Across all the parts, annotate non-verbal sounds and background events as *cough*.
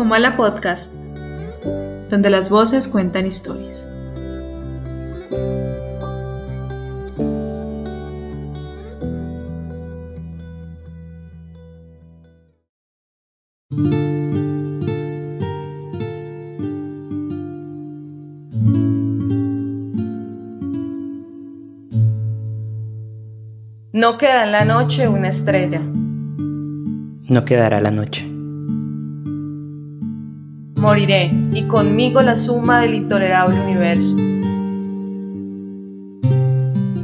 Comala Podcast, donde las voces cuentan historias. No quedará en la noche una estrella. No quedará la noche. Moriré y conmigo la suma del intolerable universo.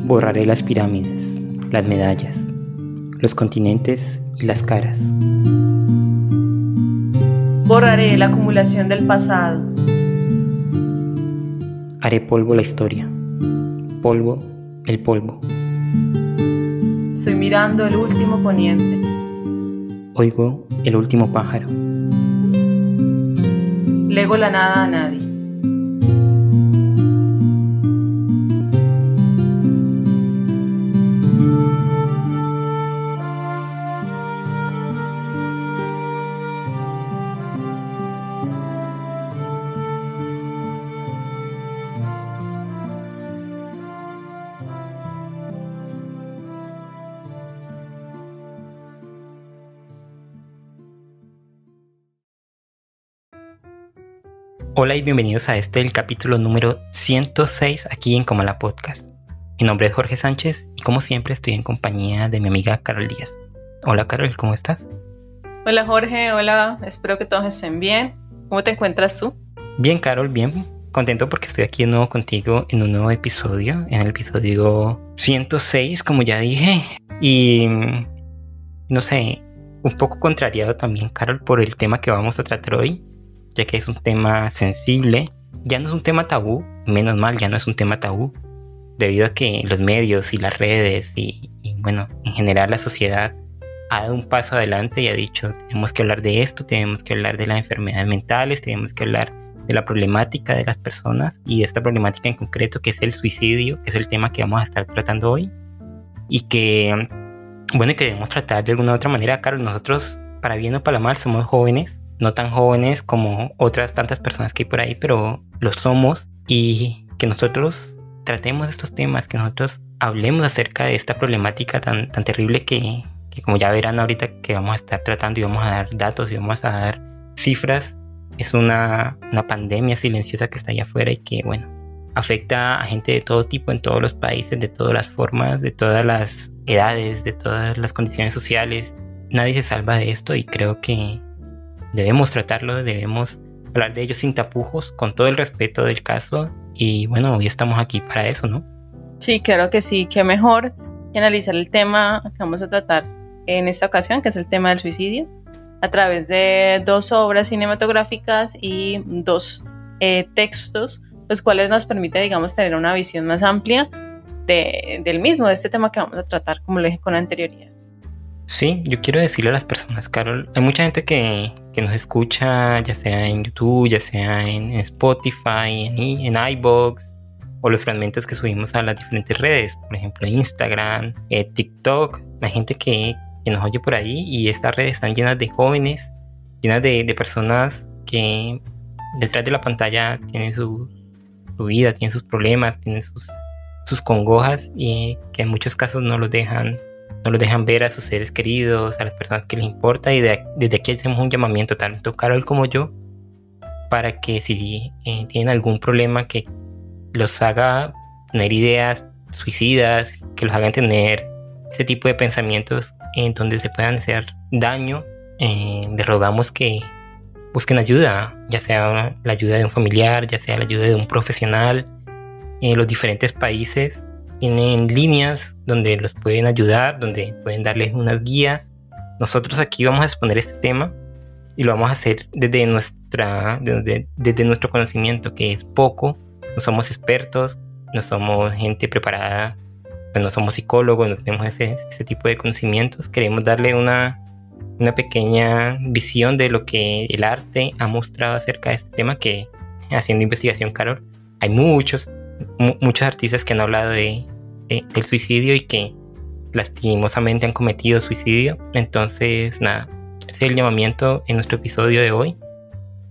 Borraré las pirámides, las medallas, los continentes y las caras. Borraré la acumulación del pasado. Haré polvo la historia. Polvo el polvo. Estoy mirando el último poniente. Oigo el último pájaro. Lego la nada a nadie. Hola y bienvenidos a este el capítulo número 106 aquí en Comala Podcast. Mi nombre es Jorge Sánchez y como siempre estoy en compañía de mi amiga Carol Díaz. Hola Carol, ¿cómo estás? Hola Jorge, hola, espero que todos estén bien. ¿Cómo te encuentras tú? Bien Carol, bien. Contento porque estoy aquí de nuevo contigo en un nuevo episodio, en el episodio 106 como ya dije. Y no sé, un poco contrariado también Carol por el tema que vamos a tratar hoy ya que es un tema sensible. Ya no es un tema tabú, menos mal, ya no es un tema tabú, debido a que los medios y las redes y, bueno, en general la sociedad ha dado un paso adelante y ha dicho, tenemos que hablar de esto, tenemos que hablar de las enfermedades mentales, tenemos que hablar de la problemática de las personas y de esta problemática en concreto que es el suicidio, que es el tema que vamos a estar tratando hoy. Y que, bueno, que debemos tratar de alguna u otra manera, Carlos, nosotros, para bien o para mal, somos jóvenes no tan jóvenes como otras tantas personas que hay por ahí, pero lo somos y que nosotros tratemos estos temas, que nosotros hablemos acerca de esta problemática tan, tan terrible que, que como ya verán ahorita que vamos a estar tratando y vamos a dar datos y vamos a dar cifras, es una, una pandemia silenciosa que está allá afuera y que bueno, afecta a gente de todo tipo en todos los países, de todas las formas, de todas las edades, de todas las condiciones sociales. Nadie se salva de esto y creo que debemos tratarlo, debemos hablar de ello sin tapujos, con todo el respeto del caso. Y bueno, hoy estamos aquí para eso, ¿no? Sí, claro que sí, que mejor que analizar el tema que vamos a tratar en esta ocasión, que es el tema del suicidio, a través de dos obras cinematográficas y dos eh, textos, los cuales nos permite, digamos, tener una visión más amplia de, del mismo, de este tema que vamos a tratar, como lo dije con anterioridad. Sí, yo quiero decirle a las personas, Carol, hay mucha gente que, nos escucha, ya sea en YouTube, ya sea en, Spotify, en, en iBox, o los fragmentos que subimos a las diferentes redes, por ejemplo Instagram, eh, TikTok, hay gente que, nos oye por ahí y estas redes están llenas de jóvenes, llenas de, personas que detrás de la pantalla tienen su, su vida, tienen sus problemas, tienen sus, sus congojas y que en muchos casos no los dejan no los dejan ver a sus seres queridos, a las personas que les importa y desde aquí hacemos un llamamiento tanto Carol como yo para que si eh, tienen algún problema que los haga tener ideas suicidas, que los hagan tener este tipo de pensamientos en donde se puedan hacer daño, eh, les rogamos que busquen ayuda, ya sea la ayuda de un familiar, ya sea la ayuda de un profesional. En los diferentes países tienen líneas donde los pueden ayudar, donde pueden darles unas guías. Nosotros aquí vamos a exponer este tema y lo vamos a hacer desde, nuestra, desde, nuestro conocimiento, que es poco. No somos expertos, no somos gente preparada, pues no somos psicólogos, no tenemos ese, ese tipo de conocimientos. Queremos darle una, una pequeña visión de lo que el arte ha mostrado acerca de este tema que haciendo investigación, Carol, hay muchos muchos artistas que han hablado de, del suicidio y que lastimosamente han cometido suicidio. Entonces, nada, ese es el llamamiento en nuestro episodio de hoy.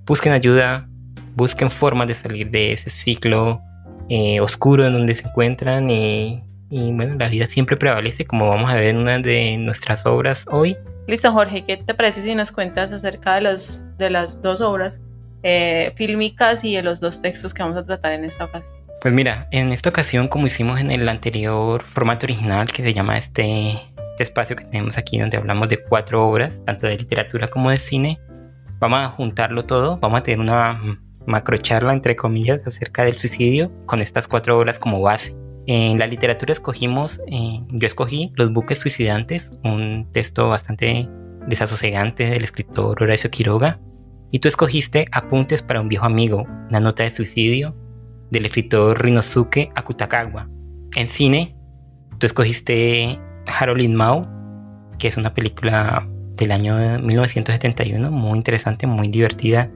busquen ayuda, busquen formas de salir de ese ciclo eh, oscuro en donde se encuentran y, bueno, la vida siempre prevalece como vamos a ver en una de nuestras obras hoy. Listo, Jorge, ¿qué te parece si nos cuentas acerca de, los, de las dos obras eh, fílmicas y de los dos textos que vamos a tratar en esta ocasión? Pues mira, en esta ocasión, como hicimos en el anterior formato original que se llama este, este espacio que tenemos aquí donde hablamos de cuatro obras, tanto de literatura como de cine, vamos a juntarlo todo, vamos a tener una macrocharla, entre comillas, acerca del suicidio con estas cuatro obras como base. En la literatura escogimos, eh, yo escogí Los buques suicidantes, un texto bastante desasosegante del escritor Horacio Quiroga, y tú escogiste Apuntes para un viejo amigo, una nota de suicidio del escritor Rinosuke Akutagawa. En cine, tú escogiste Harold Mao, que es una película del año 1971, muy interesante, muy divertida,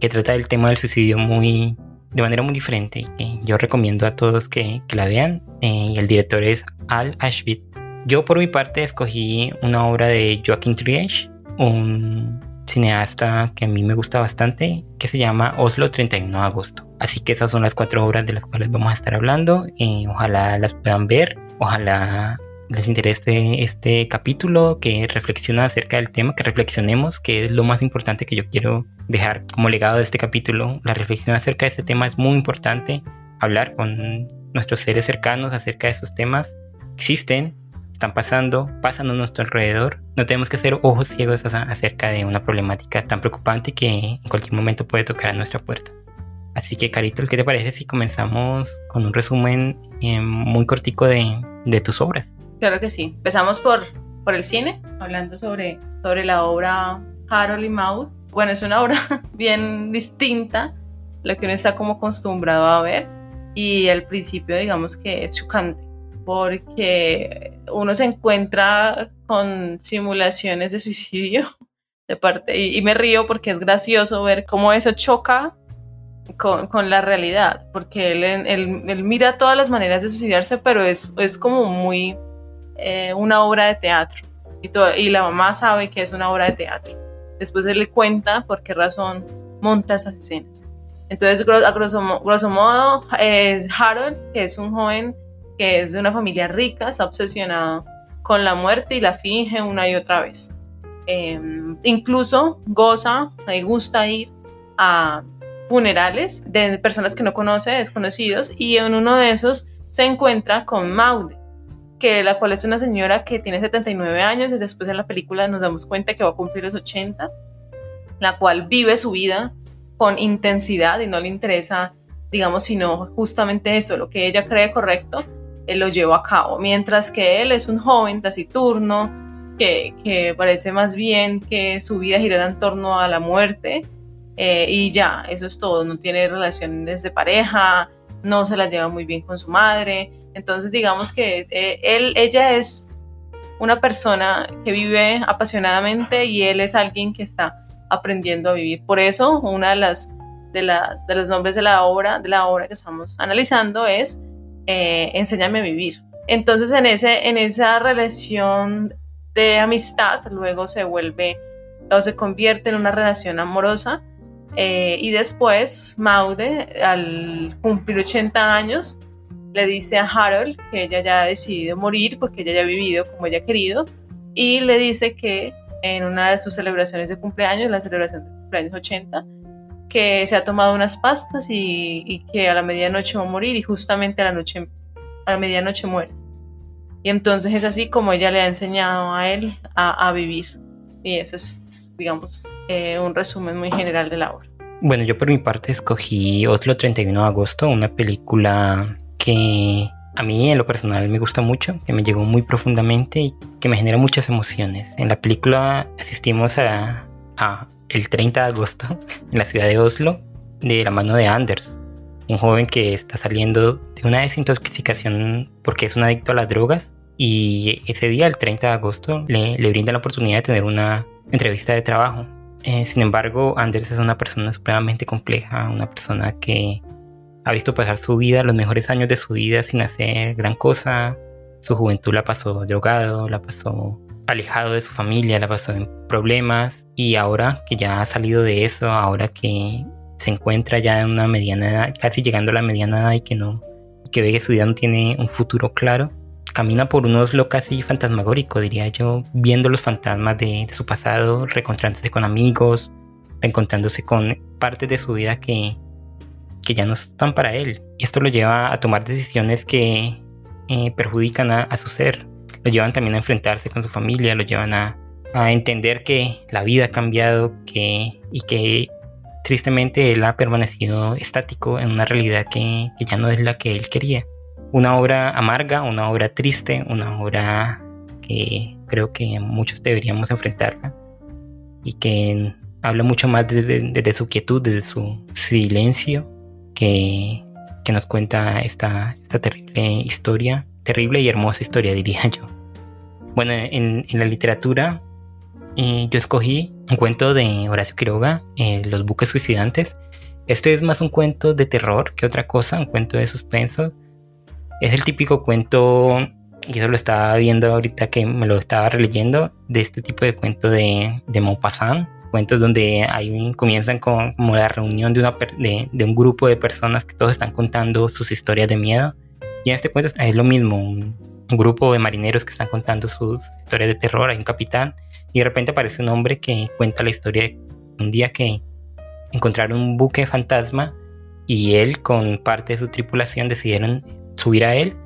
que trata del tema del suicidio muy de manera muy diferente y que yo recomiendo a todos que, la vean. Eh, y el director es Al Ashbit. Yo por mi parte escogí una obra de Joaquín Triage, un cineasta que a mí me gusta bastante, que se llama Oslo 31 de agosto. Así que esas son las cuatro obras de las cuales vamos a estar hablando. y ojalá las puedan ver, ojalá les interese este capítulo, que reflexiona acerca del tema, que reflexionemos, que es lo más importante que yo quiero dejar como legado de este capítulo. La reflexión acerca de este tema es muy importante, hablar con nuestros seres cercanos acerca de estos temas. Existen, están pasando, pasan a nuestro alrededor. No tenemos que ser ojos ciegos acerca de una problemática tan preocupante que en cualquier momento puede tocar a nuestra puerta. Así que, Carito, ¿qué te parece si comenzamos con un resumen eh, muy cortico de, de tus obras? Claro que sí. Empezamos por, por el cine, hablando sobre, sobre la obra Harold y Maude. Bueno, es una obra *laughs* bien distinta, lo que uno está como acostumbrado a ver. Y al principio, digamos que es chocante, porque uno se encuentra con simulaciones de suicidio *laughs* de parte, y, me río porque es gracioso ver cómo eso choca con, la realidad, porque él, él, él, mira todas las maneras de suicidarse, pero es, es como muy eh, una obra de teatro y, y la mamá sabe que es una obra de teatro. Después él le cuenta por qué razón monta esas escenas. Entonces, a grosso, modo, es Harold, que es un joven que es de una familia rica, está obsesionado con la muerte y la finge una y otra vez. Em, incluso goza, le gusta ir a funerales de personas que no conoce, desconocidos, y en uno de esos se encuentra con Maude, que la cual es una señora que tiene 79 años y después en la película nos damos cuenta que va a cumplir los 80, la cual vive su vida con intensidad y no le interesa, digamos, sino justamente eso, lo que ella cree correcto, él lo lleva a cabo, mientras que él es un joven taciturno, que, que parece más bien que su vida girará en torno a la muerte eh, y ya, eso es todo, no tiene relaciones de pareja, no se las lleva muy bien con su madre, entonces, digamos que eh, él, ella es una persona que vive apasionadamente y él es alguien que está aprendiendo a vivir. Por eso, una de las de, las, de los nombres de la obra, de la obra que estamos analizando es eh, Enséñame a vivir. Entonces, en, ese, en esa relación de amistad, luego se vuelve o se convierte en una relación amorosa. Eh, y después, Maude, al cumplir 80 años, le dice a Harold que ella ya ha decidido morir porque ella ya ha vivido como ella ha querido y le dice que en una de sus celebraciones de cumpleaños, la celebración de cumpleaños 80, que se ha tomado unas pastas y, que a la medianoche va a morir y justamente a la noche a la medianoche muere. Y entonces es así como ella le ha enseñado a él a, vivir. Y ese es, digamos, eh, un resumen muy general de la obra. Bueno, yo por mi parte escogí Otro 31 de agosto, una película que a mí en lo personal me gusta mucho, que me llegó muy profundamente y que me genera muchas emociones. En la película asistimos a, el 30 de agosto *laughs* en la ciudad de Oslo de la mano de Anders, un joven que está saliendo de una desintoxicación porque es un adicto a las drogas y ese día, el 30 de agosto, le, le brinda la oportunidad de tener una entrevista de trabajo. Eh, sin embargo, Anders es una persona supremamente compleja, una persona que ha visto pasar su vida, los mejores años de su vida sin hacer gran cosa. Su juventud la pasó drogado, la pasó alejado de su familia, la pasó en problemas y ahora que ya ha salido de eso, ahora que se encuentra ya en una mediana edad, casi llegando a la mediana edad y que no, que ve que su vida no tiene un futuro claro, camina por unos lo casi fantasmagórico, diría yo, viendo los fantasmas de, su pasado, reencontrándose con amigos, reencontrándose con partes de su vida que, que ya no están para él. Y esto lo lleva a tomar decisiones que eh, perjudican a, su ser, lo llevan también a enfrentarse con su familia, lo llevan a, a entender que la vida ha cambiado que, y que tristemente él ha permanecido estático en una realidad que, que ya no es la que él quería una obra amarga, una obra triste, una obra que creo que muchos deberíamos enfrentarla y que habla mucho más desde, su quietud, desde su silencio, que, que nos cuenta esta, esta, terrible historia, terrible y hermosa historia *laughs* diría yo. Bueno, en, la literatura eh, yo escogí un cuento de Horacio Quiroga, eh, Los buques suicidantes. Este es más un cuento de terror que otra cosa, un cuento de suspenso es el típico cuento, y eso lo estaba viendo ahorita que me lo estaba releyendo, de este tipo de cuento de, de Maupassant, cuentos donde ahí comienzan con como la reunión de, una, de, un grupo de personas que todos están contando sus historias de miedo. Y en este cuento es lo mismo, un, grupo de marineros que están contando sus historias de terror, hay un capitán, y de repente aparece un hombre que cuenta la historia un día que encontraron un buque fantasma y él con parte de su tripulación decidieron subir a él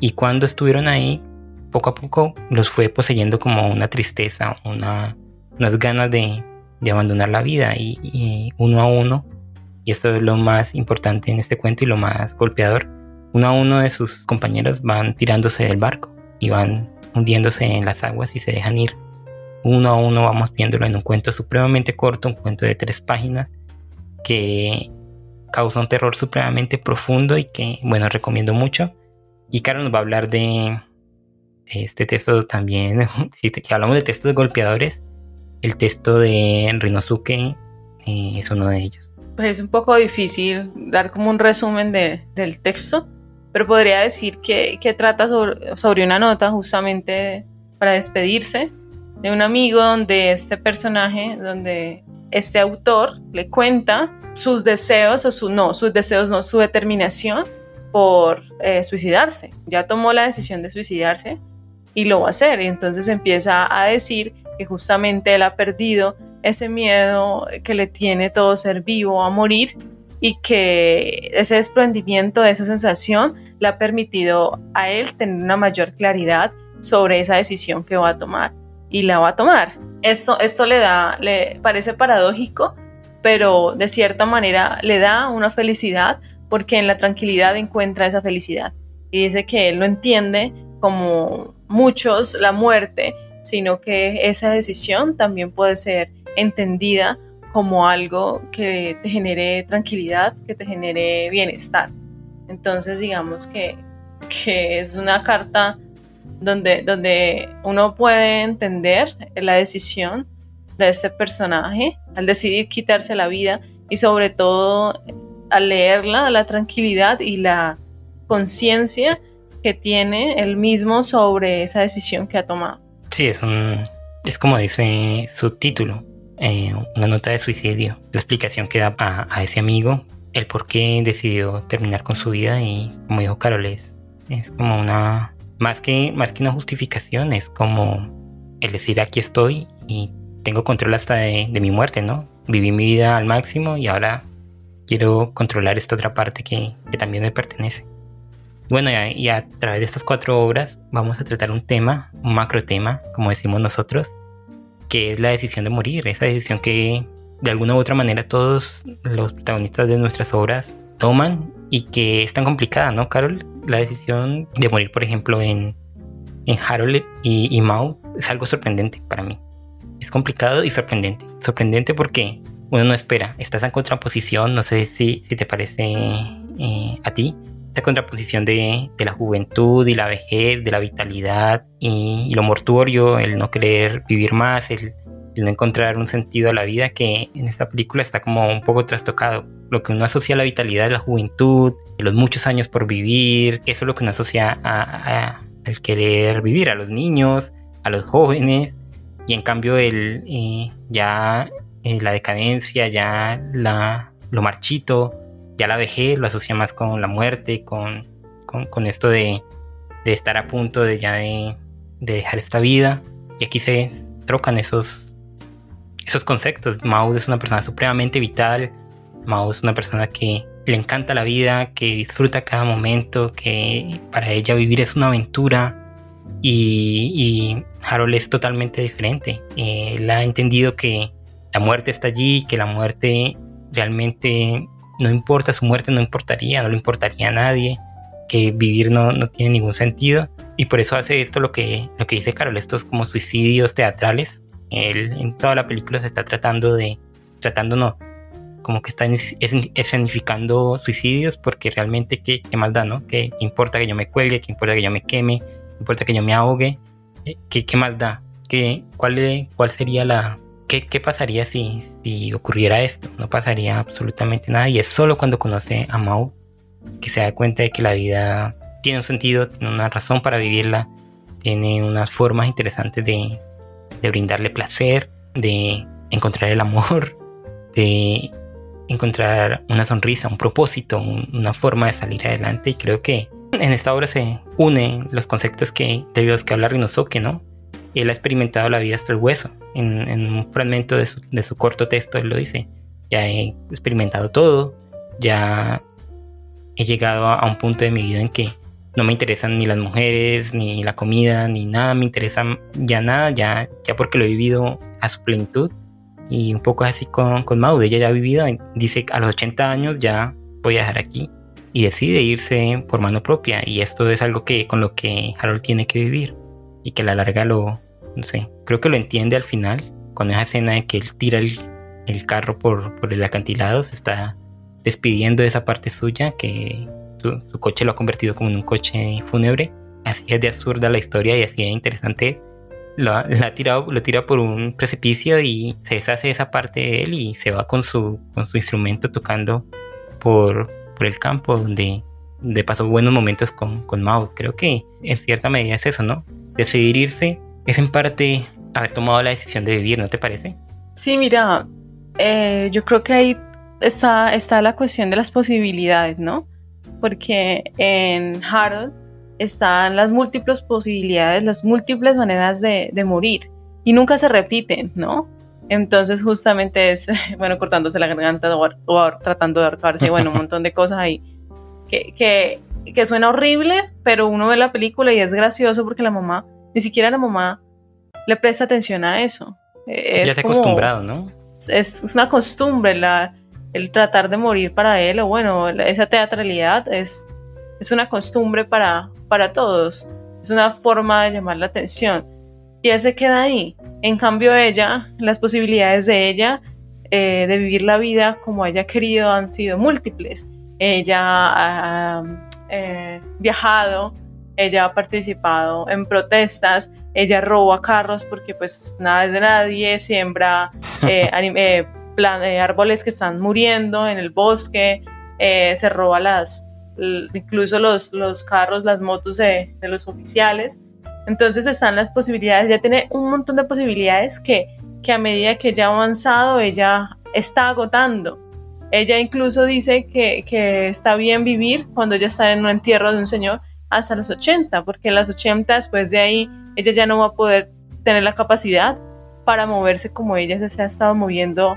y cuando estuvieron ahí, poco a poco los fue poseyendo como una tristeza, una, unas ganas de, abandonar la vida y, uno a uno, y esto es lo más importante en este cuento y lo más golpeador, uno a uno de sus compañeros van tirándose del barco y van hundiéndose en las aguas y se dejan ir. Uno a uno vamos viéndolo en un cuento supremamente corto, un cuento de tres páginas que causa un terror supremamente profundo y que, bueno, recomiendo mucho. Y Caro nos va a hablar de, este texto también. *laughs* si, hablamos de textos golpeadores, el texto de Rinosuke eh, es uno de ellos. Pues es un poco difícil dar como un resumen de, del texto, pero podría decir que, que trata sobre, sobre una nota justamente para despedirse de un amigo donde este personaje, donde este autor le cuenta sus deseos, o su, no, sus deseos no, su determinación por eh, suicidarse. Ya tomó la decisión de suicidarse y lo va a hacer. Y entonces empieza a decir que justamente él ha perdido ese miedo que le tiene todo ser vivo a morir y que ese desprendimiento de esa sensación le ha permitido a él tener una mayor claridad sobre esa decisión que va a tomar y la va a tomar. Esto, esto le da, le parece paradójico, pero de cierta manera le da una felicidad porque en la tranquilidad encuentra esa felicidad. Y dice que él no entiende como muchos la muerte, sino que esa decisión también puede ser entendida como algo que te genere tranquilidad, que te genere bienestar. Entonces digamos que, que es una carta donde, donde uno puede entender la decisión de ese personaje al decidir quitarse la vida y sobre todo al leerla, la tranquilidad y la conciencia que tiene él mismo sobre esa decisión que ha tomado. Sí, es un, es como dice su título, eh, una nota de suicidio, la explicación que da a, ese amigo, el por qué decidió terminar con su vida y como dijo Carol, es, es como una, más que, más que una justificación, es como el decir aquí estoy y tengo control hasta de, mi muerte, ¿no? Viví mi vida al máximo y ahora quiero controlar esta otra parte que, también me pertenece. Y bueno, y a, través de estas cuatro obras vamos a tratar un tema, un macro tema, como decimos nosotros, que es la decisión de morir, esa decisión que de alguna u otra manera todos los protagonistas de nuestras obras toman y que es tan complicada, ¿no, Carol? La decisión de morir, por ejemplo, en, en Harold y, y Mao es algo sorprendente para mí es complicado y sorprendente. Sorprendente porque uno no espera. Estás en contraposición, no sé si, si te parece eh, a ti, esta contraposición de, de, la juventud y la vejez, de la vitalidad y, lo mortuorio, el no querer vivir más, el, no encontrar un sentido a la vida que en esta película está como un poco trastocado. Lo que uno asocia a la vitalidad de la juventud, los muchos años por vivir, eso es lo que uno asocia al querer vivir, a los niños, a los jóvenes y en cambio el, eh, ya eh, la decadencia, ya la, lo marchito, ya la vejez lo asocia más con la muerte, con, con, esto de, de, estar a punto de ya de, de, dejar esta vida. Y aquí se trocan esos, esos conceptos. Mao es una persona supremamente vital. Mao es una persona que le encanta la vida, que disfruta cada momento, que para ella vivir es una aventura. Y, y Harold es totalmente diferente. él ha entendido que la muerte está allí, que la muerte realmente no importa, su muerte no importaría, no le importaría a nadie, que vivir no, no tiene ningún sentido. Y por eso hace esto lo que, lo que dice Carol, estos como suicidios teatrales. Él en toda la película se está tratando de, tratando no, como que está escenificando suicidios porque realmente qué, qué más da, ¿no? ¿Qué importa que yo me cuelgue? ¿Qué importa que yo me queme? ¿Qué importa que yo me ahogue? Eh, ¿Qué, qué más da? ¿Qué, cuál, ¿Cuál sería la, ¿Qué, pasaría si, si, ocurriera esto? No pasaría absolutamente nada y es solo cuando conoce a Mao que se da cuenta de que la vida tiene un sentido, tiene una razón para vivirla, tiene unas formas interesantes de, de brindarle placer, de encontrar el amor, *laughs* de encontrar una sonrisa, un propósito, una forma de salir adelante y creo que en esta obra se unen los conceptos que, de los que habla Rinosuke, ¿no? Él ha experimentado la vida hasta el hueso. En, un fragmento de su, corto texto él lo dice. Ya he experimentado todo, ya he llegado a, un punto de mi vida en que no me interesan ni las mujeres, ni la comida, ni nada, me interesa ya nada, ya, ya porque lo he vivido a su plenitud. Y un poco así con, con Maud, ella ya ha vivido, dice a los 80 años ya voy a dejar aquí. Y decide irse por mano propia. Y esto es algo que con lo que Harold tiene que vivir y que a la larga lo, no sé, creo que lo entiende al final, con esa escena de que él tira el, carro por, por, el acantilado, se está despidiendo de esa parte suya, que su, coche lo ha convertido como en un coche fúnebre, así es de absurda la historia y así de interesante lo, ha tirado, lo tira por un precipicio y se deshace esa parte de él y se va con su, con su instrumento tocando por, por el campo donde, de pasó buenos momentos con, con Mao. Creo que en cierta medida es eso, ¿no? decidir irse es en parte haber tomado la decisión de vivir, ¿no te parece? Sí, mira, eh, yo creo que ahí está, está la cuestión de las posibilidades, ¿no? Porque en Harold están las múltiples posibilidades, las múltiples maneras de, de morir y nunca se repiten, ¿no? Entonces justamente es, *laughs* bueno, cortándose la garganta o, tratando de ahorcarse, bueno, un montón de *laughs* cosas ahí que, que que suena horrible, pero uno ve la película y es gracioso porque la mamá, ni siquiera la mamá le presta atención a eso. Es ya se acostumbrado, ¿no? Es, una costumbre la, el tratar de morir para él, o bueno, esa teatralidad es, es una costumbre para, para todos, es una forma de llamar la atención. Y él se queda ahí. En cambio, ella, las posibilidades de ella eh, de vivir la vida como haya querido han sido múltiples. Ella ah, eh, viajado, ella ha participado en protestas, ella roba carros porque pues nada es de nadie, siembra eh, *laughs* eh, árboles que están muriendo en el bosque, se roba las, incluso los, los carros, las motos de, de, los oficiales. Entonces están las posibilidades, ya tiene un montón de posibilidades que, que a medida que ella ha avanzado, ella está agotando. Ella incluso dice que, está bien vivir cuando ella está en un entierro de un señor hasta los 80, porque en las 80 después de ahí ella ya no va a poder tener la capacidad para moverse como ella se ha estado moviendo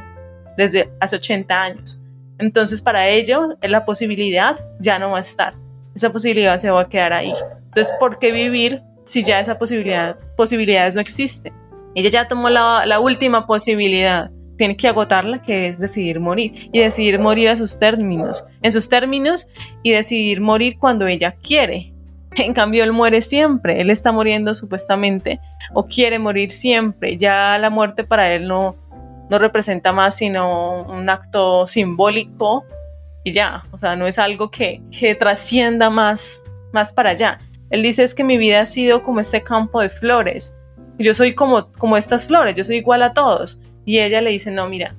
desde hace 80 años. Entonces para ello la posibilidad ya no va a estar. Esa posibilidad se va a quedar ahí. Entonces, ¿por qué vivir si ya esa posibilidad, posibilidades no existen? Ella ya tomó la, la última posibilidad tiene que agotarla, que es decidir morir y decidir morir a sus términos, en sus términos y decidir morir cuando ella quiere. En cambio, él muere siempre, él está muriendo supuestamente o quiere morir siempre. Ya la muerte para él no, no representa más sino un acto simbólico y ya, o sea, no es algo que, que trascienda más, más para allá. Él dice es que mi vida ha sido como este campo de flores. Yo soy como, como estas flores, yo soy igual a todos y ella le dice, no, mira,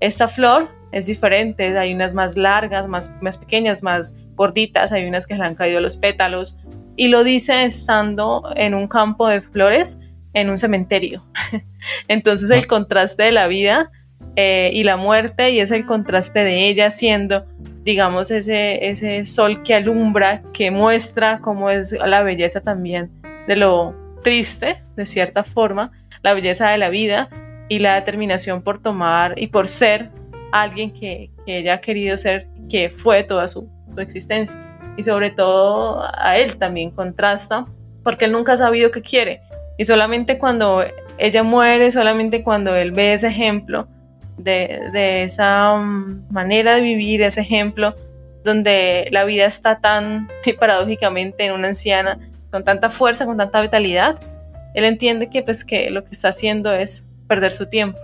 esta flor es diferente, hay unas más largas, más, más pequeñas, más gorditas, hay unas que le han caído los pétalos. Y lo dice estando en un campo de flores en un cementerio. *laughs* Entonces el contraste de la vida eh, y la muerte y es el contraste de ella siendo, digamos, ese, ese sol que alumbra, que muestra cómo es la belleza también de lo triste, de cierta forma, la belleza de la vida y la determinación por tomar y por ser alguien que, que ella ha querido ser, que fue toda su, su existencia. Y sobre todo a él también contrasta, porque él nunca ha sabido qué quiere. Y solamente cuando ella muere, solamente cuando él ve ese ejemplo de, de esa mm, manera de vivir, ese ejemplo donde la vida está tan *laughs* paradójicamente en una anciana, con tanta fuerza, con tanta vitalidad, él entiende que pues que lo que está haciendo es perder su tiempo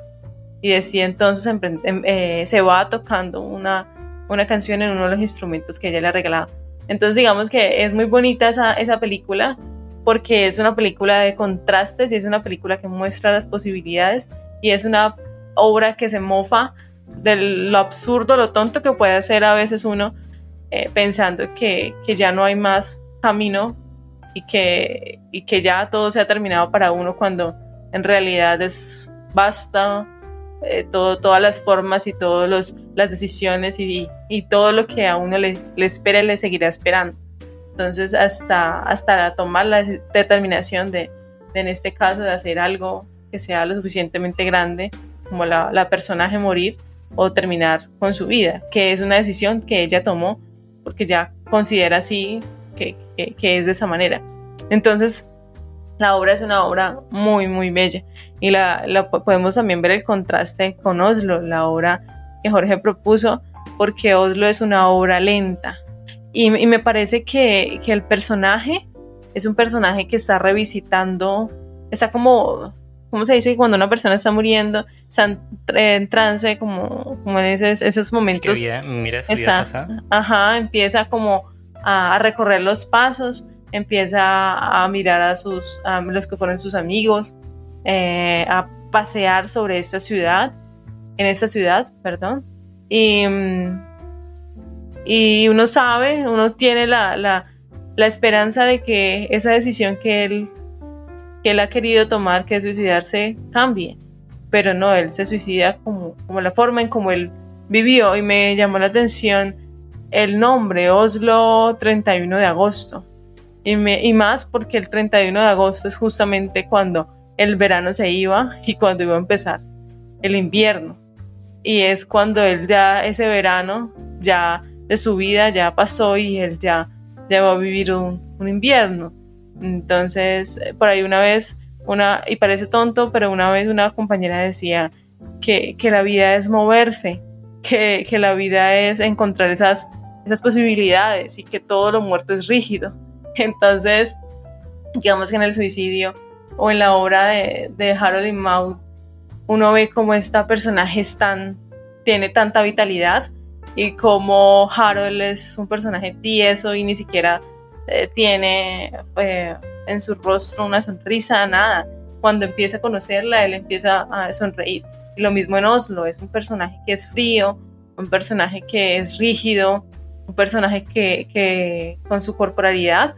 y decide entonces em, eh, se va tocando una, una canción en uno de los instrumentos que ella le ha regalado. Entonces digamos que es muy bonita esa, esa película porque es una película de contrastes y es una película que muestra las posibilidades y es una obra que se mofa de lo absurdo, lo tonto que puede hacer a veces uno eh, pensando que, que, ya no hay más camino y que, y que ya todo se ha terminado para uno cuando en realidad es basta eh, todo, todas las formas y todas las decisiones y, y, todo lo que a uno le, le espera y le seguirá esperando. Entonces hasta, hasta tomar la determinación de, de, en este caso, de hacer algo que sea lo suficientemente grande como la, la personaje morir o terminar con su vida, que es una decisión que ella tomó porque ya considera así que, que, es de esa manera. Entonces, la obra es una obra muy, muy bella y la, la, podemos también ver el contraste con Oslo, la obra que Jorge propuso, porque Oslo es una obra lenta y, y me parece que, que el personaje es un personaje que está revisitando, está como ¿cómo se dice? Cuando una persona está muriendo, está en trance, como, como en esos, esos momentos. Es que mira su vida Ajá, empieza como a, recorrer los pasos, empieza a mirar a sus, a los que fueron sus amigos, eh, a pasear sobre esta ciudad, en esta ciudad, perdón. Y, y uno sabe, uno tiene la, la, esperanza de que esa decisión que él que él ha querido tomar, que es suicidarse, cambie. Pero no, él se suicida como, como la forma en como él vivió y me llamó la atención el nombre, Oslo 31 de agosto. Y, me, y más porque el 31 de agosto es justamente cuando el verano se iba y cuando iba a empezar el invierno. Y es cuando él ya, ese verano, ya de su vida ya pasó y él ya, ya va a vivir un, invierno. Entonces, eh, por ahí una vez, una, y parece tonto, pero una vez una compañera decía que, que la vida es moverse, que, que, la vida es encontrar esas, esas posibilidades y que todo lo muerto es rígido. *laughs* Entonces, digamos que en el suicidio o en la obra de, de Harold y Maud, uno ve cómo esta personaje tan, tiene tanta vitalidad y como Harold es un personaje tieso y ni siquiera eh, tiene eh, en su rostro una sonrisa, nada. Cuando empieza a conocerla, él empieza a sonreír. Y lo mismo en Oslo, es un personaje que es frío, un personaje que es rígido, un personaje que, que con su corporalidad,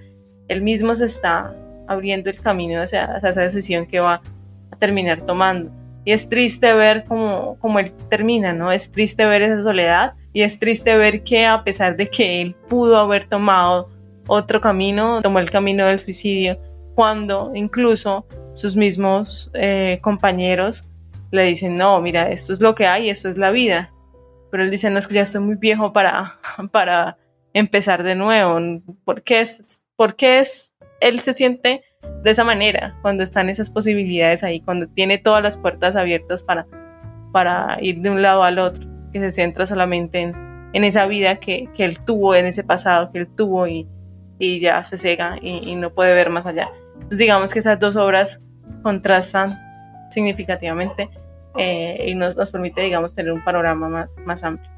él mismo se está abriendo el camino hacia, hacia, esa decisión que va a terminar tomando. Y es triste ver cómo, cómo él termina, ¿no? Es triste ver esa soledad y es triste ver que a pesar de que él pudo haber tomado otro camino, tomó el camino del suicidio, cuando incluso sus mismos eh, compañeros le dicen, no, mira, esto es lo que hay, esto es la vida. Pero él dice, no, es que ya estoy muy viejo para, *laughs* para empezar de nuevo. ¿Por qué, es, ¿Por es, él se siente de esa manera cuando están esas posibilidades ahí, cuando tiene todas las puertas abiertas para, para ir de un lado al otro, que se centra solamente en, en esa vida que, que él tuvo, en ese pasado que él tuvo y, y ya se cega y, no puede ver más allá. Entonces digamos que esas dos obras contrastan significativamente eh, y nos, nos, permite, digamos, tener un panorama más, más amplio.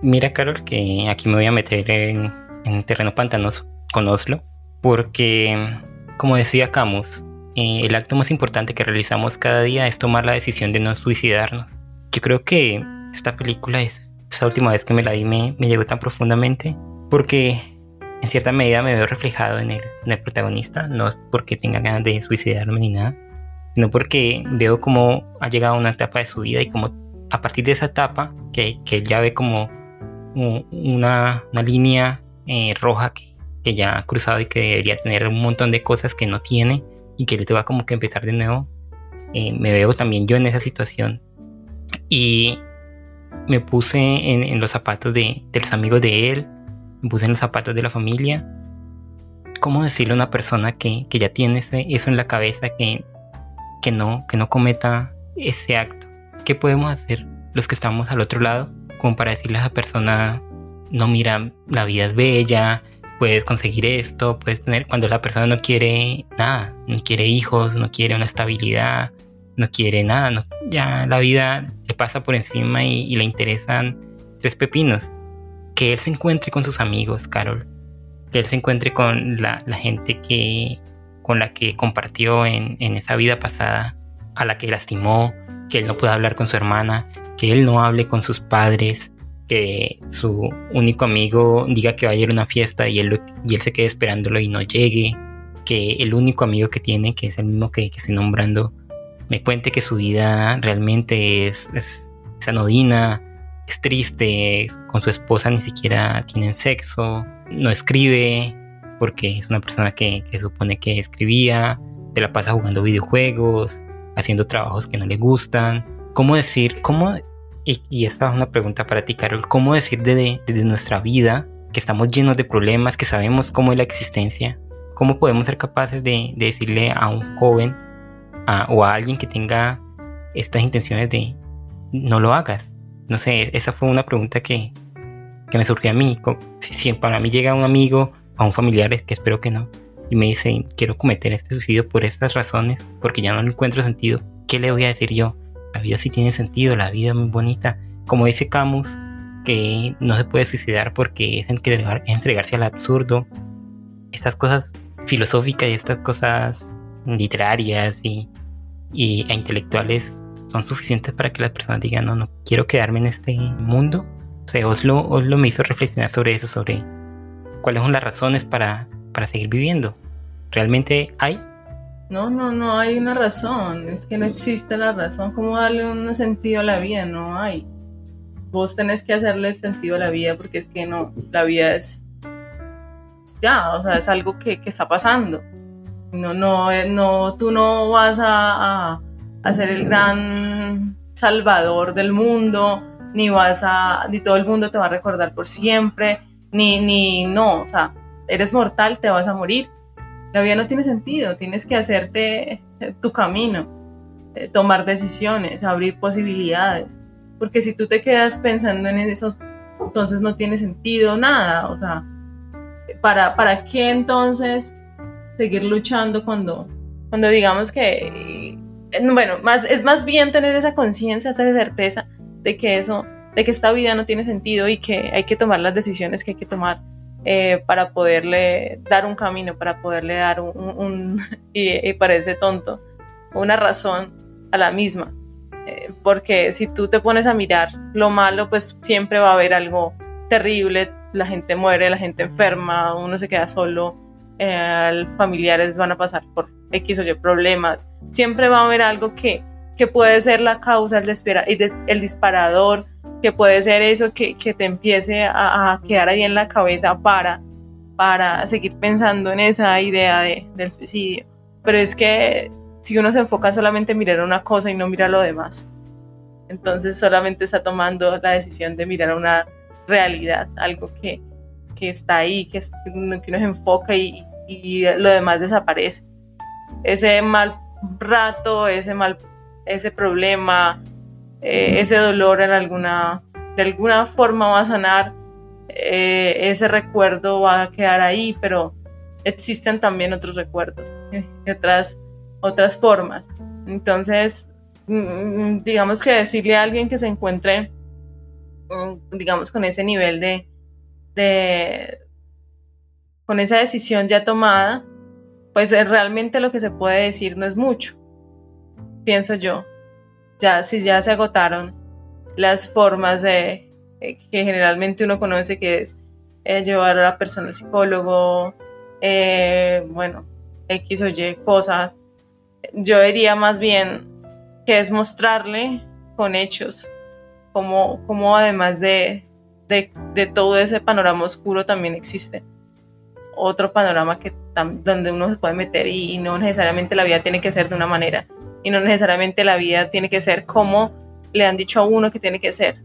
Mira, Carol, que aquí me voy a meter en, en terreno pantanoso con Oslo, porque, como decía Camus, eh, el acto más importante que realizamos cada día es tomar la decisión de no suicidarnos. Yo creo que esta película, es, esta última vez que me la vi, me, me llegó tan profundamente, porque en cierta medida me veo reflejado en el, protagonista, no porque tenga ganas de suicidarme ni nada, sino porque veo cómo ha llegado a una etapa de su vida y como a partir de esa etapa, que, que él ya ve como una, una línea eh, roja que, que, ya ha cruzado y que debería tener un montón de cosas que no tiene y que le toca como que empezar de nuevo, eh, me veo también yo en esa situación. Y me puse en, los zapatos de, de, los amigos de él, me puse en los zapatos de la familia. ¿Cómo decirle a una persona que, que ya tiene eso en la cabeza, que, que, no, que no cometa ese acto? ¿Qué podemos hacer los que estamos al otro lado como para decirle a esa persona, no mira, la vida es bella, puedes conseguir esto, puedes tener, cuando la persona no quiere nada, no quiere hijos, no quiere una estabilidad, no quiere nada, ya la vida le pasa por encima y, le interesan tres pepinos. Que él se encuentre con sus amigos, Carol. Que él se encuentre con la, gente que, con la que compartió en, esa vida pasada, a la que lastimó, que él no pueda hablar con su hermana, que él no hable con sus padres, que su único amigo diga que va a ir a una fiesta y él, y él se quede esperándolo y no llegue, que el único amigo que tiene, que es el mismo que, que estoy nombrando, me cuente que su vida realmente es, es, anodina, es triste, con su esposa ni siquiera tienen sexo, no escribe, porque es una persona que, que supone que escribía, te la pasa jugando videojuegos, haciendo trabajos que no le gustan. ¿Cómo decir, cómo, y, esta es una pregunta para ti, Carol, cómo decir desde, nuestra vida que estamos llenos de problemas, que sabemos cómo es la existencia? ¿Cómo podemos ser capaces de, decirle a un joven o a alguien que tenga estas intenciones de no lo hagas? No sé, esa fue una pregunta que, que me surgió a mí. Si, para mí llega un amigo o un familiar, que espero que no, y me dice, quiero cometer este suicidio por estas razones, porque ya no encuentro sentido, ¿qué le voy a decir yo? La vida sí tiene sentido, la vida es muy bonita. Como dice Camus, que no se puede suicidar porque es entregarse al absurdo. Estas cosas filosóficas y estas cosas literarias y, y e intelectuales son suficientes para que las personas digan, no, no quiero quedarme en este mundo. O sea, Oslo, Oslo me hizo reflexionar sobre eso, sobre cuáles son las razones para para seguir viviendo. ¿Realmente hay? No, no, no hay una razón. Es que no existe la razón. ¿Cómo darle un sentido a la vida? No hay. Vos tenés que hacerle sentido a la vida porque es que no, la vida es ya, o sea, es algo que, que está pasando. No, no, eh, no, tú no vas a, a, ser el gran salvador del mundo, ni vas a, ni todo el mundo te va a recordar por siempre, ni, ni, no, o sea, eres mortal, te vas a morir. La vida no tiene sentido, tienes que hacerte eh, tu camino, eh, tomar decisiones, abrir posibilidades, porque si tú te quedas pensando en esos, entonces no tiene sentido nada, o sea, ¿para, para qué entonces seguir luchando cuando, cuando digamos que, eh, bueno, más, es más bien tener esa conciencia, esa certeza de que eso, de que esta vida no tiene sentido y que hay que tomar las decisiones que hay que tomar eh, para poderle dar un camino, para poderle dar un, *laughs* y, parece tonto, una razón a la misma. Eh, porque si tú te pones a mirar lo malo, pues siempre va a haber algo terrible, la gente muere, la gente enferma, uno se queda solo, eh, familiares van a pasar por X o Y problemas, siempre va a haber algo que, que puede ser la causa, el, el disparador, que puede ser eso que, que te empiece a, quedar ahí en la cabeza para, para seguir pensando en esa idea de, del suicidio. Pero es que si uno se enfoca solamente en mirar una cosa y no mira lo demás, entonces solamente está tomando la decisión de mirar una realidad, algo que, que está ahí, que, que uno se enfoca y, y lo demás desaparece. Ese mal rato, ese mal, ese problema, eh, ese dolor en alguna, de alguna forma va a sanar, eh, ese recuerdo va a quedar ahí, pero existen también otros recuerdos y otras, otras formas. Entonces, mm, digamos que decirle a alguien que se encuentre, mm, digamos, con ese nivel de, de con esa decisión ya tomada, pues eh, realmente lo que se puede decir no es mucho, pienso yo. Ya si ya se agotaron las formas de eh, que generalmente uno conoce que es eh, llevar a la persona al psicólogo, bueno, X o Y cosas, yo diría más bien que es mostrarle con hechos cómo, cómo además de, de, todo ese panorama oscuro también existe otro panorama que donde uno se puede meter y, no necesariamente la vida tiene que ser de una manera y no necesariamente la vida tiene que ser como le han dicho a uno que tiene que ser,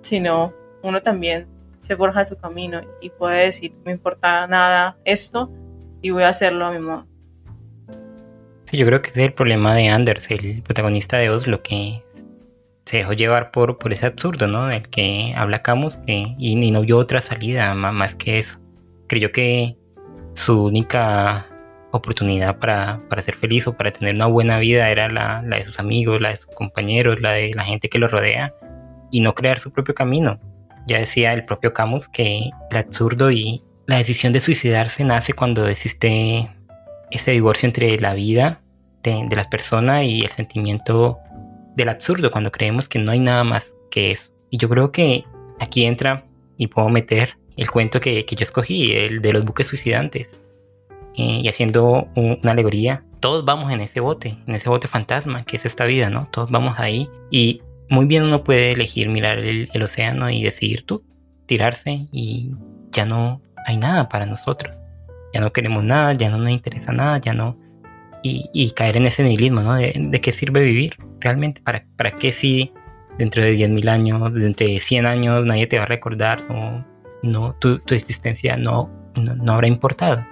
sino uno también se forja su camino y puede decir, me importa nada esto y voy a hacerlo a mi modo. Sí, yo creo que es el problema de Anders, el protagonista de Oslo, que se dejó llevar por, por ese absurdo, ¿no? Del que habla Camus que, y, no vio otra salida más, que eso. Creyó que su única oportunidad para, para, ser feliz o para tener una buena vida era la, la, de sus amigos, la de sus compañeros, la de la gente que lo rodea y no crear su propio camino. Ya decía el propio Camus que el absurdo y la decisión de suicidarse nace cuando existe ese divorcio entre la vida de, las personas y el sentimiento del absurdo, cuando creemos que no hay nada más que eso. Y yo creo que aquí entra y puedo meter el cuento que, yo escogí, el de los buques suicidantes. Eh, y haciendo una alegoría, todos vamos en ese bote, en ese bote fantasma que es esta vida, ¿no? Todos vamos ahí y muy bien uno puede elegir mirar el, océano y decidir tú, tirarse y ya no hay nada para nosotros ya no queremos nada, ya no nos interesa nada, ya no... Y, caer en ese nihilismo, ¿no? De, qué sirve vivir realmente, ¿para, para qué si dentro de 10.000 años, dentro de 100 años nadie te va a recordar o no, tu, existencia no, no, habrá importado?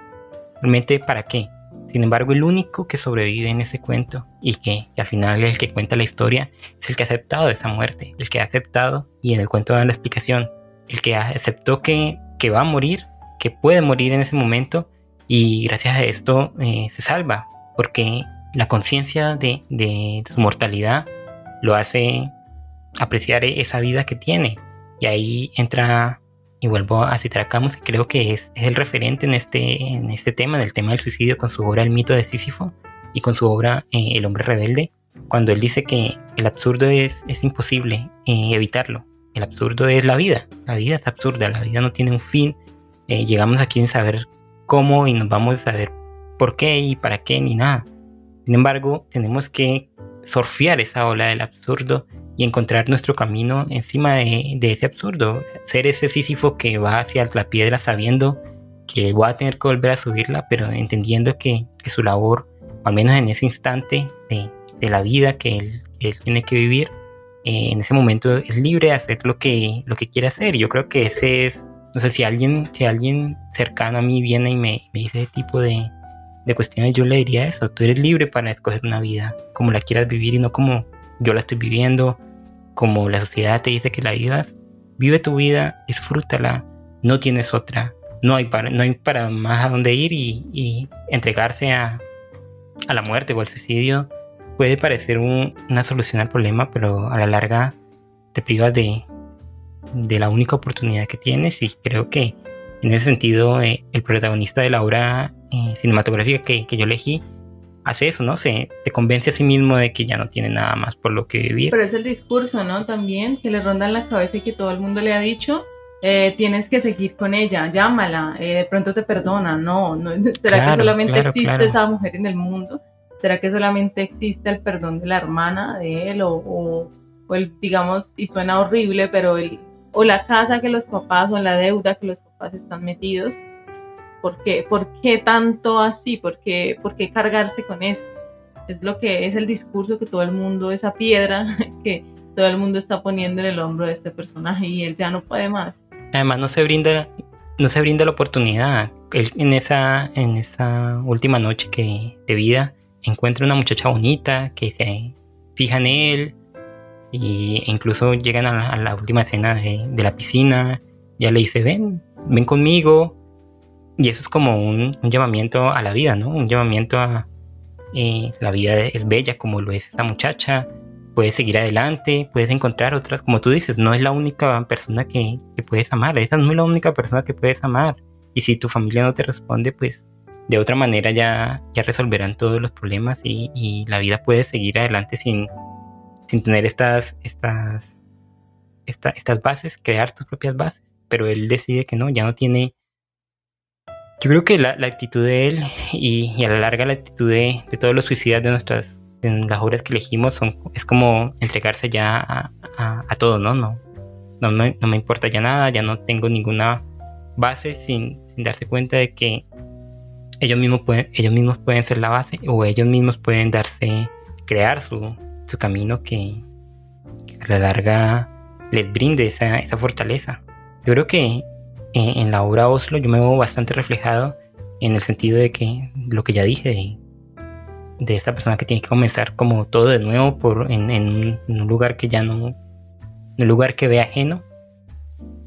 Realmente, ¿para qué? Sin embargo, el único que sobrevive en ese cuento y que, al final es el que cuenta la historia es el que ha aceptado esa muerte, el que ha aceptado, y en el cuento da la explicación, el que aceptó que, que va a morir que puede morir en ese momento y gracias a esto eh, se salva, porque la conciencia de, de, su mortalidad lo hace apreciar esa vida que tiene. Y ahí entra, y vuelvo a citar a Camus, que creo que es, el referente en este, en este tema, en el tema del suicidio, con su obra El mito de Sísifo y con su obra eh, El hombre rebelde, cuando él dice que el absurdo es, es imposible eh, evitarlo. El absurdo es la vida, la vida es absurda, la vida no tiene un fin, eh, llegamos aquí sin saber cómo y nos vamos a saber por qué y para qué ni nada. Sin embargo, tenemos que surfear esa ola del absurdo y encontrar nuestro camino encima de, ese absurdo. Ser ese Sísifo que va hacia la piedra sabiendo que va a tener que volver a subirla, pero entendiendo que, su labor, al menos en ese instante de, la vida que él, tiene que vivir, eh, en ese momento es libre de hacer lo que, lo que quiere hacer. Yo creo que ese es no sé si alguien, si alguien cercano a mí viene y me, dice ese tipo de, cuestiones, yo le diría eso. Tú eres libre para escoger una vida como la quieras vivir y no como yo la estoy viviendo, como la sociedad te dice que la vivas. Vive tu vida, disfrútala, no tienes otra. No hay para, no hay para más a dónde ir y, entregarse a, la muerte o al suicidio puede parecer una solución al problema, pero a la larga te privas de, de la única oportunidad que tienes y creo que en ese sentido eh, el protagonista de la obra eh, cinematográfica que, yo elegí hace eso, ¿no? Se, se, convence a sí mismo de que ya no tiene nada más por lo que vivir. Pero es el discurso, ¿no? También que le ronda en la cabeza y que todo el mundo le ha dicho, eh, tienes que seguir con ella, llámala, de pronto te perdona, no, no *laughs* ¿será que solamente existe esa mujer en el mundo? ¿Será que solamente existe el perdón de la hermana de él o, o, o el, digamos, y suena horrible, pero el, o la casa que los papás o la deuda que los papás están metidos. ¿Por qué, ¿Por qué tanto así? ¿Por qué, ¿Por qué cargarse con eso? Es lo que es el discurso que todo el mundo, esa piedra *laughs* que todo el mundo está poniendo en el hombro de este personaje y él ya no puede más. Además no se brinda, no se brinda la oportunidad. En esa, en esa última noche que, de vida encuentra una muchacha bonita que se fija en él, y incluso llegan a la, última escena de, la piscina, ya le dice, ven, ven conmigo. Y eso es como un, llamamiento a la vida, ¿no? Un llamamiento a eh, la vida es bella como lo es esa muchacha, puedes seguir adelante, puedes encontrar otras, como tú dices, no es la única persona que, puedes amar, esa no es la única persona que puedes amar. Y si tu familia no te responde, pues de otra manera ya, ya resolverán todos los problemas y, y la vida puede seguir adelante sin, sin tener estas, estas, estas bases, crear tus propias bases. Pero él decide que no, ya no tiene Yo creo que la, actitud de él y, a la larga la actitud de, todos los suicidas de nuestras las obras que elegimos son, es como entregarse ya a, a, todo, ¿no? No, no no me, importa ya nada, ya no tengo ninguna base sin, sin darse cuenta de que ellos mismos pueden, ellos mismos pueden ser la base o ellos mismos pueden darse, crear su, su camino que, a la larga les brinde esa, esa fortaleza. Yo creo que en, la obra Oslo yo me veo bastante reflejado en el sentido de que lo que ya dije de, esta persona que tiene que comenzar como todo de nuevo por, en, un lugar que ya no, un lugar que ve ajeno.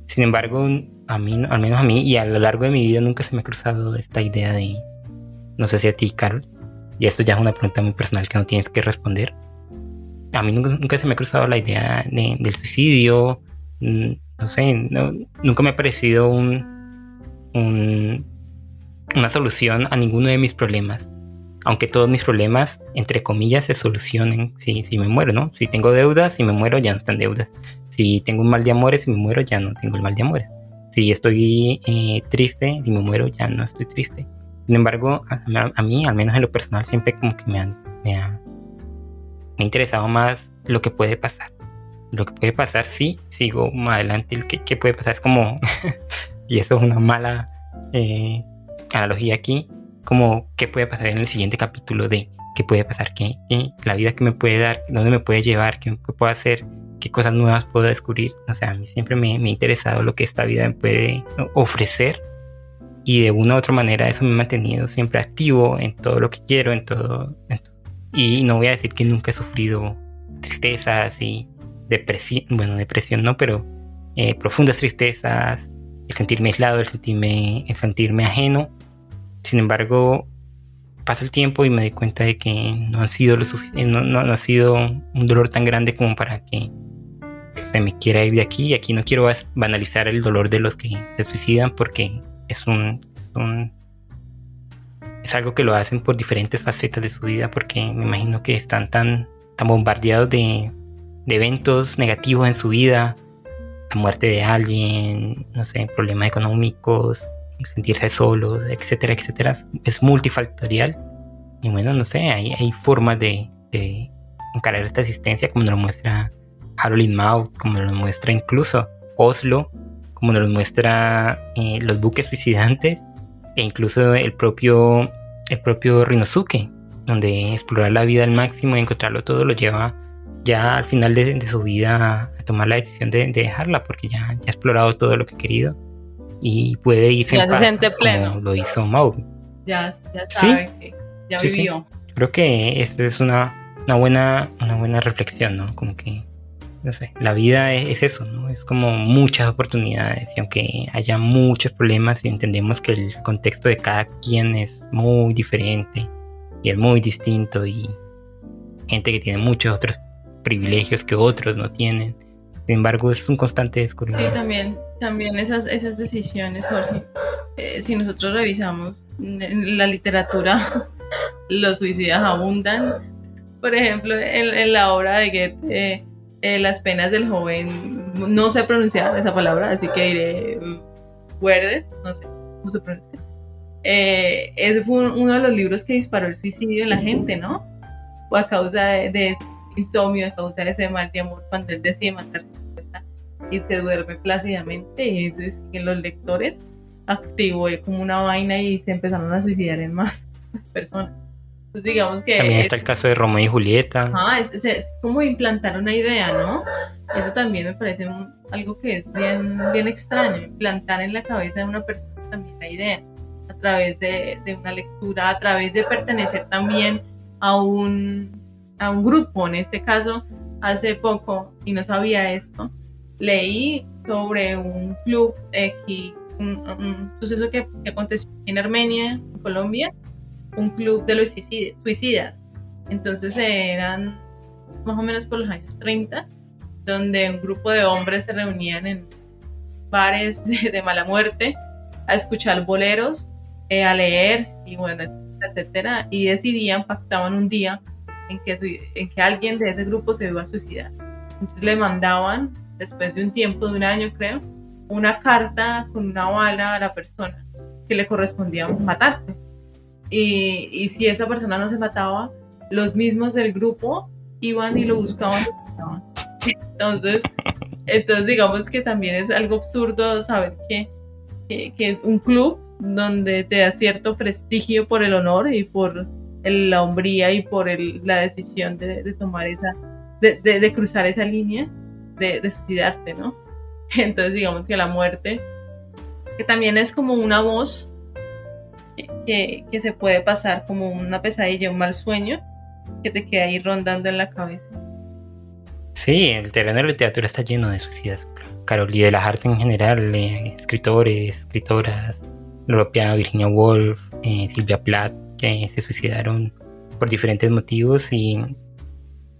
Sin embargo, a mí, al menos a mí y a lo largo de mi vida nunca se me ha cruzado esta idea de, no sé si a ti, Carol, y esto ya es una pregunta muy personal que no tienes que responder. A mí nunca, se me ha cruzado la idea del suicidio, mm, no sé, nunca me ha parecido un, una solución a ninguno de mis problemas. Aunque todos mis problemas, entre comillas, se solucionen si, si me muero, ¿no? Si tengo deudas, si me muero, ya no están deudas. Si tengo un mal de amores, si me muero, ya no tengo el mal de amores. Si estoy eh, triste, si me muero, ya no estoy triste. Sin embargo, a, mí, al menos en lo personal, siempre como que me, han, me, me ha interesado más lo que puede pasar lo que puede pasar si sigo más adelante. El que, puede pasar es como, *laughs* y eso es una mala eh, analogía aquí, como qué puede pasar en el siguiente capítulo de qué puede pasar, qué, la vida que me puede dar, dónde me puede llevar, qué, puedo hacer, qué cosas nuevas puedo descubrir. O sea, a mí siempre me, me ha interesado lo que esta vida me puede ofrecer y de una u otra manera eso me ha mantenido siempre activo en todo lo que quiero, en todo. y no voy a decir que nunca he sufrido tristezas y depresión, bueno, depresión no, pero eh, profundas tristezas, el sentirme aislado, el sentirme, el sentirme ajeno. Sin embargo, pasa el tiempo y me doy cuenta de que no ha sido lo suficiente, no, no, ha sido un dolor tan grande como para que se me quiera ir de aquí. Y aquí no quiero banalizar el dolor de los que se suicidan porque es es un es algo que lo hacen por diferentes facetas de su vida porque me imagino que están tan, tan bombardeados de de eventos negativos en su vida, la muerte de alguien, no sé, problemas económicos, sentirse solos, etcétera, etcétera. Es multifactorial. Y bueno, no sé, hay, hay formas de, encarar esta existencia como nos lo muestra Harold Mouth, como nos muestra incluso Oslo, como nos muestra eh, los buques suicidantes e incluso el propio, el propio Rinosuke, donde explorar la vida al máximo y encontrarlo todo lo lleva ya al final de, su vida a tomar la decisión de, dejarla porque ya, ha explorado todo lo que ha querido y puede irse ya en se siente pleno. Como lo hizo Mauro. Ya, ya sabe que ya vivió. Creo que esta es una, una, buena, una buena reflexión, ¿no? Como que, no sé, la vida es, eso, ¿no? Es como muchas oportunidades y aunque haya muchos problemas y entendemos que el contexto de cada quien es muy diferente y es muy distinto y gente que tiene muchos otros privilegios que otros no tienen. Sin embargo, es un constante descubrimiento. Sí, también, también esas, esas decisiones, Jorge. Eh, si nosotros revisamos en la literatura, *laughs* los suicidas abundan. Por ejemplo, en, la obra de Goethe, eh, Las penas del joven, no sé pronunciar esa palabra, así que diré Werde, no sé cómo se pronuncia. Eh, ese fue uno de los libros que disparó el suicidio en la gente, ¿no? O a causa de, de insomnio a causa de ese mal de amor cuando él decide matarse y se duerme plácidamente y eso es que los lectores activó como una vaina y se empezaron a suicidar en más, *laughs* personas. Entonces digamos que... También está el caso de Romeo y Julieta. Ah, es, es, como implantar una idea, ¿no? Eso también me parece algo que es bien, bien extraño, implantar en la cabeza de una persona también la idea, a través de, de una lectura, a través de pertenecer también a un, a un grupo, en este caso, hace poco, y no sabía esto, leí sobre un club X, un, suceso que, aconteció en Armenia, en Colombia, un club de los suicidas. Entonces eran más o menos por los años 30, donde un grupo de hombres se reunían en bares de, mala muerte a escuchar boleros, eh, a leer y bueno, etcétera, y decidían, pactaban un día en que, en que alguien de ese grupo se iba a suicidar. Entonces le mandaban, después de un tiempo, de un año creo, una carta con una bala a la persona. que le correspondía matarse. Y, y si esa persona no se mataba, los mismos del grupo iban y lo buscaban. Entonces, entonces digamos que también es algo absurdo saber que, que, es un club donde te da cierto prestigio por el honor y por la hombría y por la decisión de, tomar esa, de, de, cruzar esa línea, de, suicidarte, ¿no? *laughs* Entonces digamos que la muerte, que también es como una voz que, que, se puede pasar como una pesadilla, un mal sueño, que te queda ahí rondando en la cabeza. Sí, el terreno de la literatura está lleno de suicidas, Carol, y de las artes en general, eh, escritores, escritoras, la propia Virginia Woolf, eh, Silvia Plath, que se suicidaron por diferentes motivos y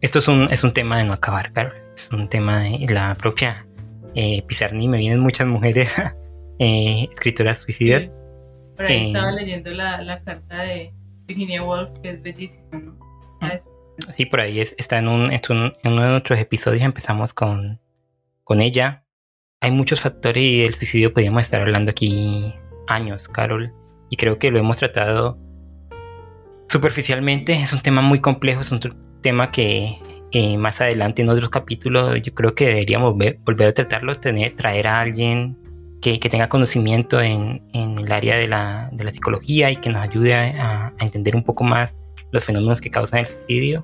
esto es un, es un tema de no acabar, Carol. Es un tema de la propia eh, Pizarni, me vienen muchas mujeres *laughs* eh, escritoras suicidas. Por ahí estaba leyendo la, la, carta de Virginia Woolf, que es bellísima, ¿no? Ah, sí, por ahí está en, un, en uno de nuestros episodios empezamos con, con ella. Hay muchos factores y del suicidio podríamos estar hablando aquí años, Carol. Y creo que lo hemos tratado superficialmente. Es un tema muy complejo, es un tema que más adelante en otros capítulos yo creo que deberíamos volver a tratarlo, tener, traer a alguien que, tenga conocimiento en, el área de la, de la, psicología y que nos ayude a, entender un poco más los fenómenos que causan el suicidio.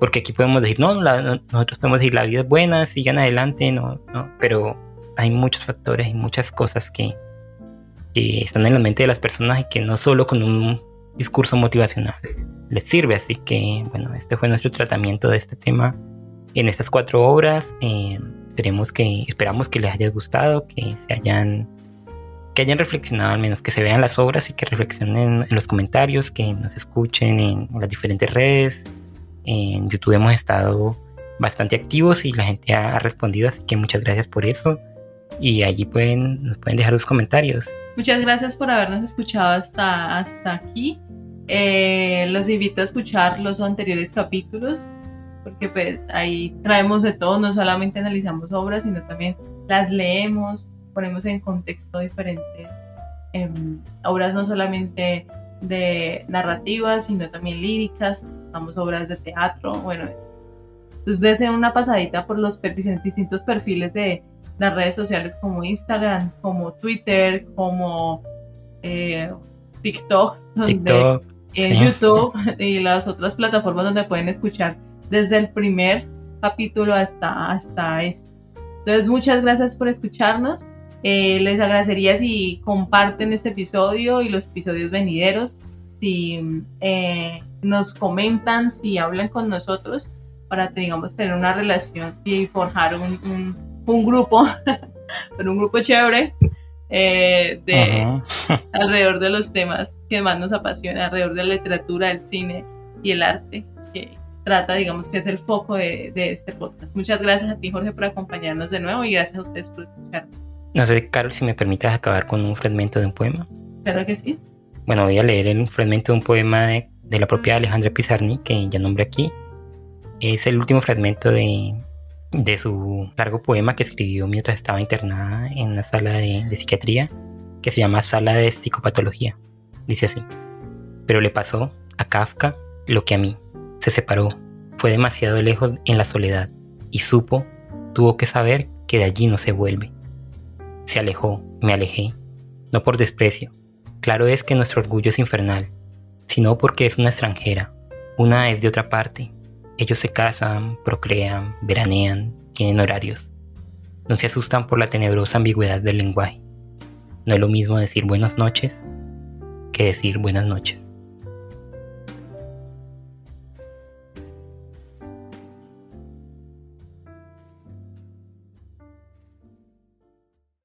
Porque aquí podemos decir, no, nosotros podemos decir, la vida es buena, sigan adelante, no, no, pero hay muchos factores y muchas cosas que, que están en la mente de las personas y que no solo con un discurso motivacional les sirve. Así que, bueno, este fue nuestro tratamiento de este tema en estas cuatro obras. Eh, esperemos que, esperamos que les haya gustado, que se hayan que hayan reflexionado al menos, que se vean las obras y que reflexionen en los comentarios, que nos escuchen en, las diferentes redes. En YouTube hemos estado bastante activos y la gente ha, respondido, así que muchas gracias por eso. Y allí pueden, nos pueden dejar sus comentarios. Muchas gracias por habernos escuchado hasta, hasta aquí. Eh, los invito a escuchar los anteriores capítulos porque pues ahí traemos de todo, no solamente analizamos obras, sino también las leemos, ponemos en contexto diferentes em, obras no solamente de narrativas, sino también líricas, damos obras de teatro, bueno, entonces ves una pasadita por los distintos perfiles de las redes sociales como Instagram, como Twitter, como eh, TikTok, TikTok en YouTube y las otras plataformas donde pueden escuchar desde el primer capítulo hasta, hasta este. Entonces, muchas gracias por escucharnos. Eh, les agradecería si comparten este episodio y los episodios venideros, si eh, nos comentan, si hablan con nosotros para digamos tener una relación y forjar un, un grupo, *laughs* pero un grupo chévere eh, de, *laughs* alrededor de los temas que más nos apasiona, alrededor de la literatura, el cine y el arte, que trata, digamos, que es el foco de, este podcast. Muchas gracias a ti, Jorge, por acompañarnos de nuevo y gracias a ustedes por escuchar. No sé, Carol, si me permites acabar con un fragmento de un poema. Claro que sí. Bueno, voy a leer un fragmento de un poema de, de la propia Alejandra Pizarni, que ya nombré aquí. Es el último fragmento de, de su largo poema que escribió mientras estaba internada en una sala de, psiquiatría que se llama Sala de Psicopatología. Dice así, pero le pasó a Kafka lo que a mí. Se separó, fue demasiado lejos en la soledad y supo, tuvo que saber que de allí no se vuelve. Se alejó, me alejé, no por desprecio. Claro es que nuestro orgullo es infernal, sino porque es una extranjera, una es de otra parte, ellos se casan, procrean, veranean, tienen horarios. No se asustan por la tenebrosa ambigüedad del lenguaje. No es lo mismo decir buenas noches que decir buenas noches.